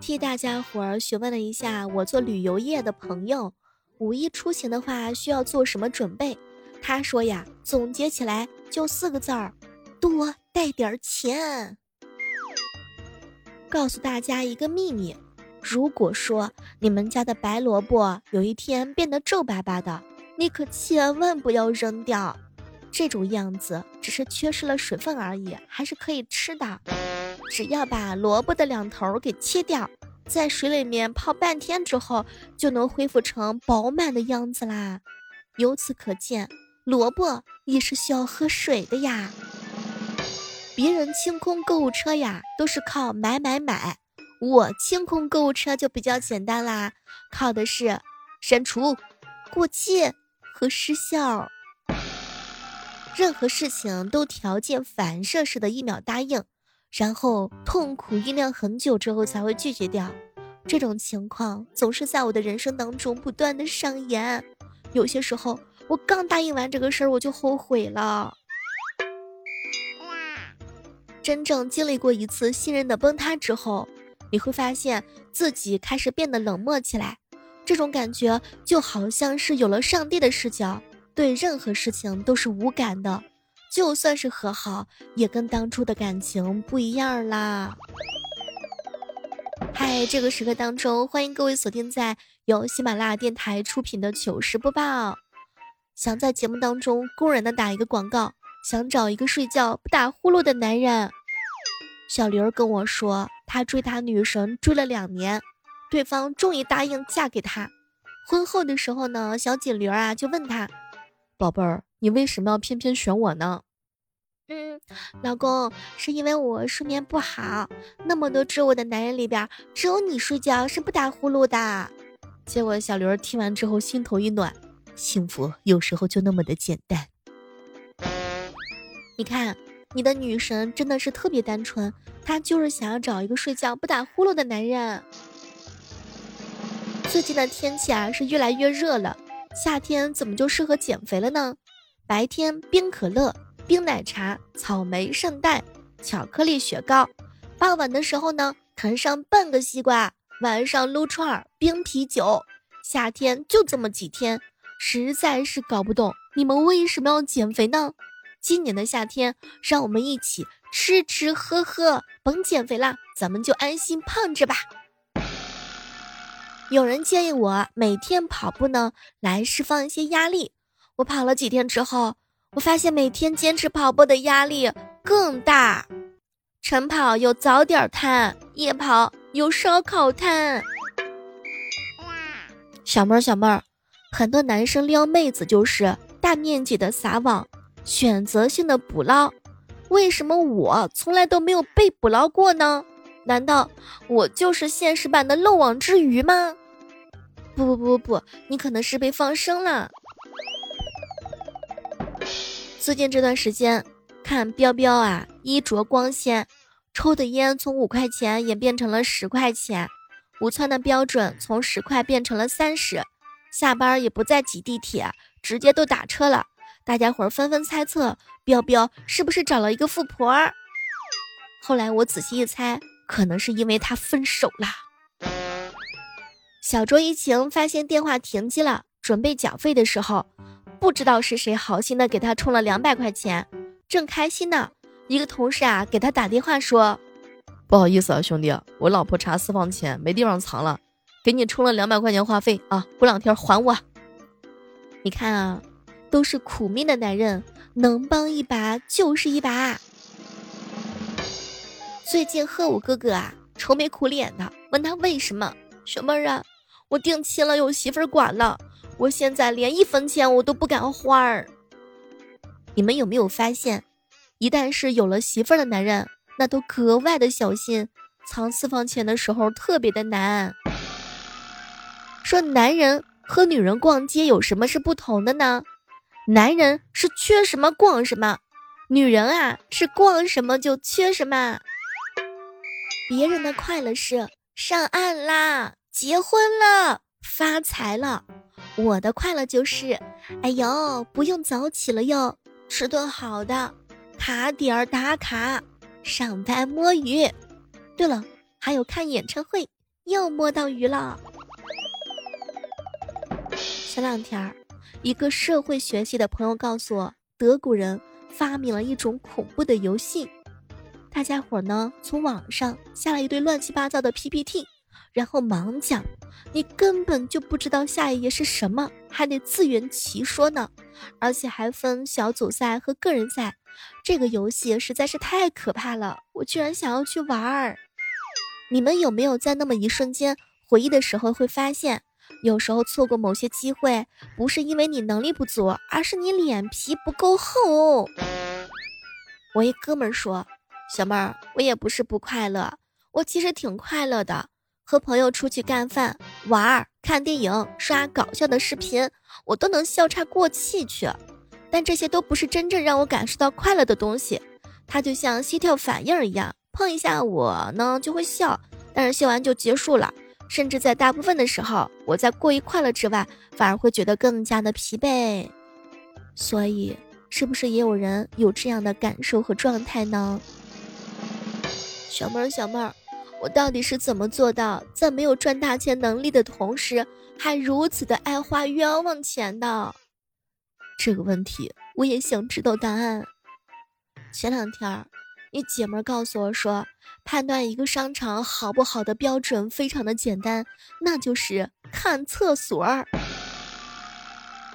替大家伙儿询问了一下我做旅游业的朋友，五一出行的话需要做什么准备？他说呀，总结起来就四个字儿：多带点钱。告诉大家一个秘密，如果说你们家的白萝卜有一天变得皱巴巴的，你可千万不要扔掉，这种样子只是缺失了水分而已，还是可以吃的。只要把萝卜的两头给切掉，在水里面泡半天之后，就能恢复成饱满的样子啦。由此可见，萝卜也是需要喝水的呀。别人清空购物车呀，都是靠买买买，我清空购物车就比较简单啦，靠的是删除、过期和失效。任何事情都条件反射式的一秒答应。然后痛苦酝酿很久之后才会拒绝掉，这种情况总是在我的人生当中不断的上演。有些时候，我刚答应完这个事儿，我就后悔了。真正经历过一次信任的崩塌之后，你会发现自己开始变得冷漠起来。这种感觉就好像是有了上帝的视角，对任何事情都是无感的。就算是和好，也跟当初的感情不一样啦。嗨，这个时刻当中，欢迎各位锁定在由喜马拉雅电台出品的糗事播报。想在节目当中公然的打一个广告，想找一个睡觉不打呼噜的男人。小玲儿跟我说，他追他女神追了两年，对方终于答应嫁给他。婚后的时候呢，小锦玲啊就问他，宝贝儿。你为什么要偏偏选我呢？嗯，老公，是因为我睡眠不好，那么多追我的男人里边，只有你睡觉是不打呼噜的。结果小刘听完之后心头一暖，幸福有时候就那么的简单。你看，你的女神真的是特别单纯，她就是想要找一个睡觉不打呼噜的男人。最近的天气啊是越来越热了，夏天怎么就适合减肥了呢？白天冰可乐、冰奶茶、草莓圣代、巧克力雪糕，傍晚的时候呢，啃上半个西瓜，晚上撸串儿、冰啤酒。夏天就这么几天，实在是搞不懂你们为什么要减肥呢？今年的夏天，让我们一起吃吃喝喝，甭减肥啦，咱们就安心胖着吧。有人建议我每天跑步呢，来释放一些压力。我跑了几天之后，我发现每天坚持跑步的压力更大。晨跑有早点摊，夜跑有烧烤摊。小妹儿，小妹儿，很多男生撩妹子就是大面积的撒网，选择性的捕捞。为什么我从来都没有被捕捞过呢？难道我就是现实版的漏网之鱼吗？不不不不不，你可能是被放生了。最近这段时间，看彪彪啊，衣着光鲜，抽的烟从五块钱演变成了十块钱，午餐的标准从十块变成了三十，下班也不再挤地铁，直接都打车了。大家伙儿纷纷猜测，彪彪是不是找了一个富婆？后来我仔细一猜，可能是因为他分手了。小卓一晴发现电话停机了，准备缴费的时候。不知道是谁好心的给他充了两百块钱，正开心呢，一个同事啊给他打电话说：“不好意思啊，兄弟，我老婆查私房钱没地方藏了，给你充了两百块钱话费啊，过两天还我。”你看啊，都是苦命的男人，能帮一把就是一把。最近贺武哥哥啊愁眉苦脸的，问他为什么？小妹儿啊，我定亲了，有媳妇管了。我现在连一分钱我都不敢花儿。你们有没有发现，一旦是有了媳妇儿的男人，那都格外的小心，藏私房钱的时候特别的难。说男人和女人逛街有什么是不同的呢？男人是缺什么逛什么，女人啊是逛什么就缺什么。别人的快乐是上岸啦，结婚了，发财了。我的快乐就是，哎呦，不用早起了哟，吃顿好的，卡点儿打卡，上班摸鱼。对了，还有看演唱会，又摸到鱼了。前两天儿，一个社会学系的朋友告诉我，德国人发明了一种恐怖的游戏。大家伙儿呢，从网上下了一堆乱七八糟的 PPT。然后盲讲，你根本就不知道下一页是什么，还得自圆其说呢，而且还分小组赛和个人赛。这个游戏实在是太可怕了，我居然想要去玩儿。你们有没有在那么一瞬间回忆的时候，会发现有时候错过某些机会，不是因为你能力不足，而是你脸皮不够厚。我一哥们儿说：“小妹儿，我也不是不快乐，我其实挺快乐的。”和朋友出去干饭、玩儿、看电影、刷搞笑的视频，我都能笑岔过气去。但这些都不是真正让我感受到快乐的东西。它就像膝跳反应一样，碰一下我呢就会笑，但是笑完就结束了。甚至在大部分的时候，我在过于快乐之外，反而会觉得更加的疲惫。所以，是不是也有人有这样的感受和状态呢？小妹儿，小妹儿。我到底是怎么做到在没有赚大钱能力的同时，还如此的爱花冤枉钱的？这个问题我也想知道答案。前两天，一姐们告诉我说，判断一个商场好不好的标准非常的简单，那就是看厕所。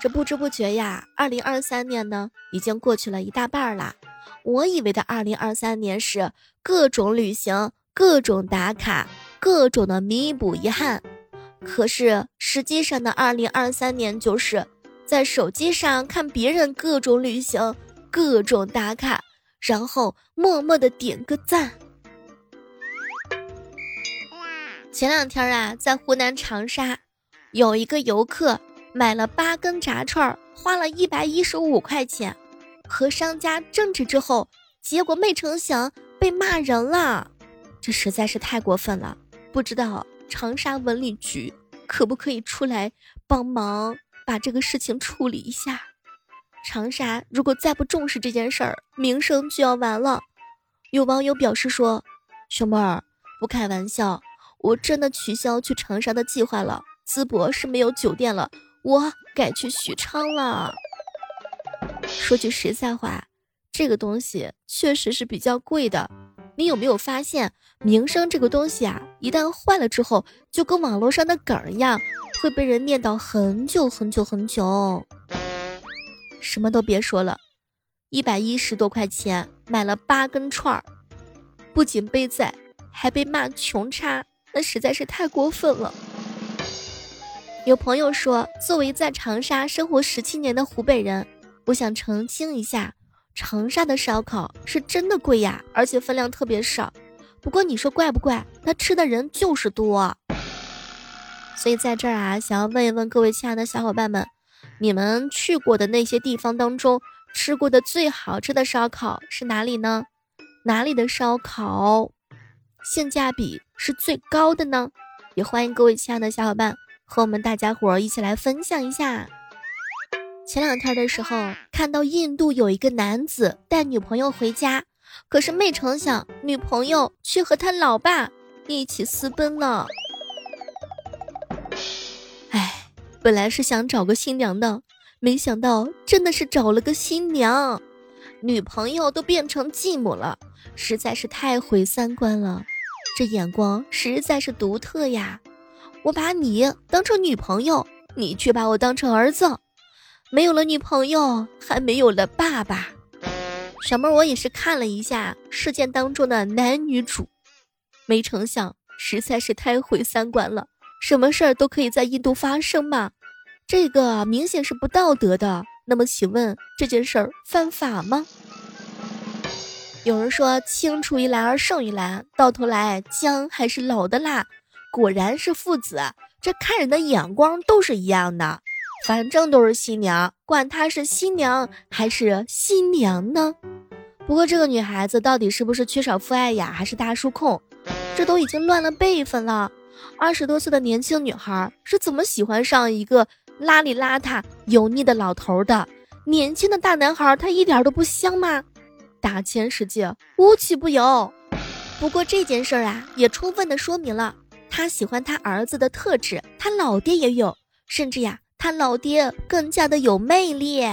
这不知不觉呀，二零二三年呢，已经过去了一大半了。我以为的二零二三年是各种旅行。各种打卡，各种的弥补遗憾，可是实际上的二零二三年就是在手机上看别人各种旅行，各种打卡，然后默默的点个赞。前两天啊，在湖南长沙，有一个游客买了八根炸串，花了一百一十五块钱，和商家争执之后，结果没成想被骂人了。这实在是太过分了，不知道长沙文旅局可不可以出来帮忙把这个事情处理一下？长沙如果再不重视这件事儿，名声就要完了。有网友表示说：“小妹儿，不开玩笑，我真的取消去长沙的计划了。淄博是没有酒店了，我改去许昌了。”说句实在话，这个东西确实是比较贵的。你有没有发现，名声这个东西啊，一旦坏了之后，就跟网络上的梗一样，会被人念叨很久很久很久。什么都别说了，一百一十多块钱买了八根串儿，不仅被宰，还被骂穷叉，那实在是太过分了。有朋友说，作为在长沙生活十七年的湖北人，我想澄清一下。长沙的烧烤是真的贵呀，而且分量特别少。不过你说怪不怪？他吃的人就是多。所以在这儿啊，想要问一问各位亲爱的小伙伴们，你们去过的那些地方当中，吃过的最好吃的烧烤是哪里呢？哪里的烧烤性价比是最高的呢？也欢迎各位亲爱的小伙伴和我们大家伙儿一起来分享一下。前两天的时候，看到印度有一个男子带女朋友回家，可是没成想，女朋友却和他老爸一起私奔了。哎，本来是想找个新娘的，没想到真的是找了个新娘，女朋友都变成继母了，实在是太毁三观了。这眼光实在是独特呀！我把你当成女朋友，你却把我当成儿子。没有了女朋友，还没有了爸爸。小妹，我也是看了一下事件当中的男女主，没成想实在是太毁三观了。什么事儿都可以在印度发生吗？这个明显是不道德的。那么，请问这件事儿犯法吗？有人说青出于蓝而胜于蓝，到头来姜还是老的辣。果然是父子，这看人的眼光都是一样的。反正都是新娘，管她是新娘还是新娘呢。不过这个女孩子到底是不是缺少父爱呀，还是大叔控？这都已经乱了辈分了。二十多岁的年轻女孩是怎么喜欢上一个邋里邋遢、油腻的老头的？年轻的大男孩他一点都不香吗？大千世界无奇不有。不过这件事儿啊，也充分的说明了他喜欢他儿子的特质，他老爹也有，甚至呀，他老爹更加的有魅力。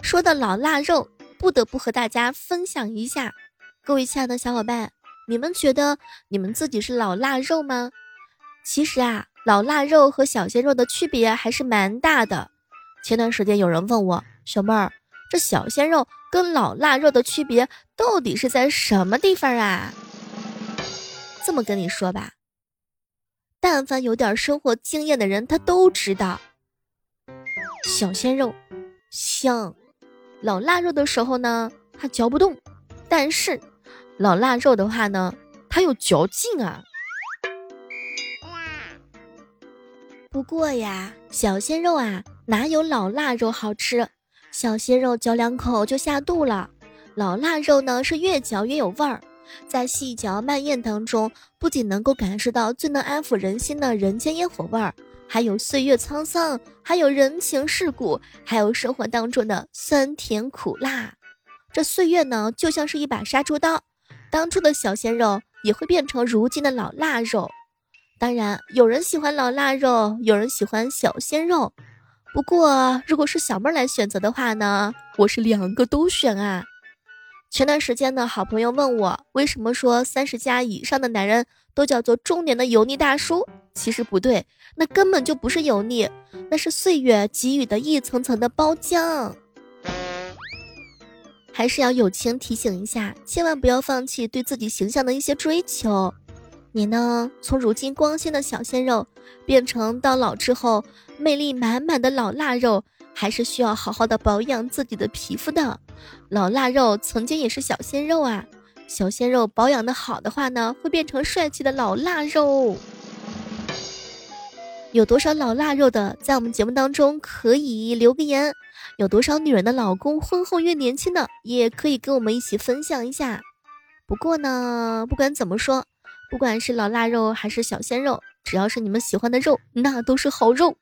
说到老腊肉，不得不和大家分享一下，各位亲爱的小伙伴，你们觉得你们自己是老腊肉吗？其实啊，老腊肉和小鲜肉的区别还是蛮大的。前段时间有人问我，小妹儿，这小鲜肉跟老腊肉的区别到底是在什么地方啊？这么跟你说吧，但凡有点生活经验的人，他都知道，小鲜肉香，老腊肉的时候呢，它嚼不动；但是老腊肉的话呢，它有嚼劲啊。不过呀，小鲜肉啊，哪有老腊肉好吃？小鲜肉嚼两口就下肚了，老腊肉呢是越嚼越有味儿，在细嚼慢咽当中，不仅能够感受到最能安抚人心的人间烟火味儿，还有岁月沧桑，还有人情世故，还有生活当中的酸甜苦辣。这岁月呢，就像是一把杀猪刀，当初的小鲜肉也会变成如今的老腊肉。当然，有人喜欢老腊肉，有人喜欢小鲜肉。不过，如果是小妹儿来选择的话呢，我是两个都选啊。前段时间呢，好朋友问我，为什么说三十加以上的男人都叫做中年的油腻大叔？其实不对，那根本就不是油腻，那是岁月给予的一层层的包浆。还是要友情提醒一下，千万不要放弃对自己形象的一些追求。你呢？从如今光鲜的小鲜肉，变成到老之后魅力满满的老腊肉，还是需要好好的保养自己的皮肤的。老腊肉曾经也是小鲜肉啊，小鲜肉保养的好的话呢，会变成帅气的老腊肉。有多少老腊肉的，在我们节目当中可以留个言？有多少女人的老公婚后越年轻的，也可以跟我们一起分享一下。不过呢，不管怎么说。不管是老腊肉还是小鲜肉，只要是你们喜欢的肉，那都是好肉。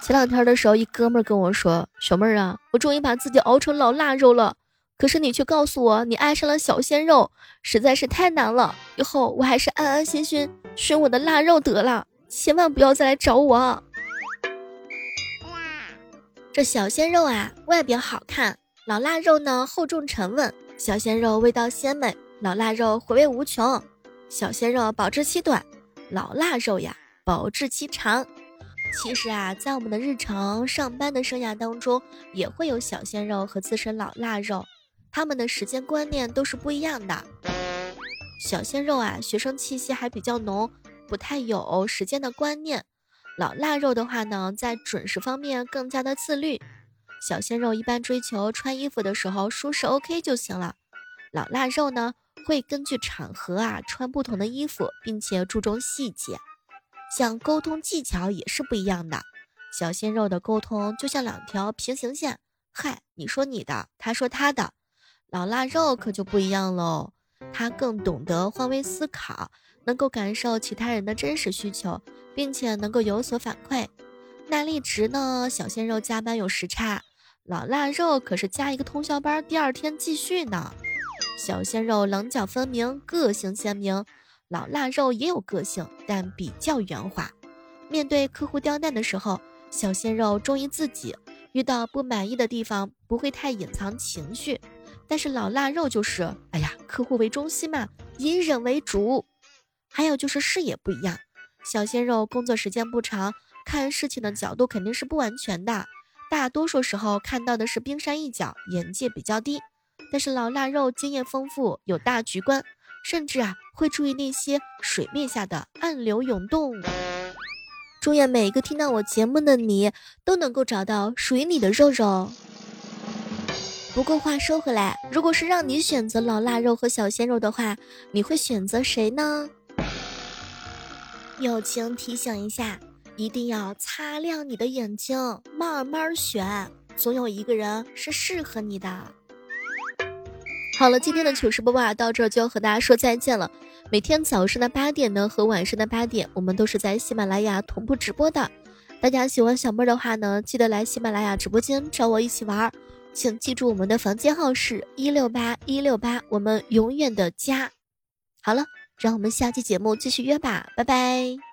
前两天的时候，一哥们跟我说：“小妹儿啊，我终于把自己熬成老腊肉了。可是你却告诉我，你爱上了小鲜肉，实在是太难了。以后我还是安安心心选我的腊肉得了，千万不要再来找我。”这小鲜肉啊，外表好看；老腊肉呢，厚重沉稳；小鲜肉味道鲜美。老腊肉回味无穷，小鲜肉保质期短，老腊肉呀保质期长。其实啊，在我们的日常上班的生涯当中，也会有小鲜肉和资深老腊肉，他们的时间观念都是不一样的。小鲜肉啊，学生气息还比较浓，不太有时间的观念；老腊肉的话呢，在准时方面更加的自律。小鲜肉一般追求穿衣服的时候舒适 OK 就行了，老腊肉呢。会根据场合啊穿不同的衣服，并且注重细节，像沟通技巧也是不一样的。小鲜肉的沟通就像两条平行线，嗨，你说你的，他说他的。老腊肉可就不一样喽，他更懂得换位思考，能够感受其他人的真实需求，并且能够有所反馈。耐力值呢？小鲜肉加班有时差，老腊肉可是加一个通宵班，第二天继续呢。小鲜肉棱角分明，个性鲜明；老腊肉也有个性，但比较圆滑。面对客户刁难的时候，小鲜肉忠于自己；遇到不满意的地方，不会太隐藏情绪。但是老腊肉就是，哎呀，客户为中心嘛，以忍为主。还有就是视野不一样，小鲜肉工作时间不长，看事情的角度肯定是不完全的，大多数时候看到的是冰山一角，眼界比较低。但是老腊肉经验丰富，有大局观，甚至啊会注意那些水面下的暗流涌动。祝愿每一个听到我节目的你都能够找到属于你的肉肉。不过话说回来，如果是让你选择老腊肉和小鲜肉的话，你会选择谁呢？友情提醒一下，一定要擦亮你的眼睛，慢慢选，总有一个人是适合你的。好了，今天的糗事播报啊到这儿就要和大家说再见了。每天早上的八点呢和晚上的八点，我们都是在喜马拉雅同步直播的。大家喜欢小妹的话呢，记得来喜马拉雅直播间找我一起玩儿。请记住我们的房间号是一六八一六八，我们永远的家。好了，让我们下期节目继续约吧，拜拜。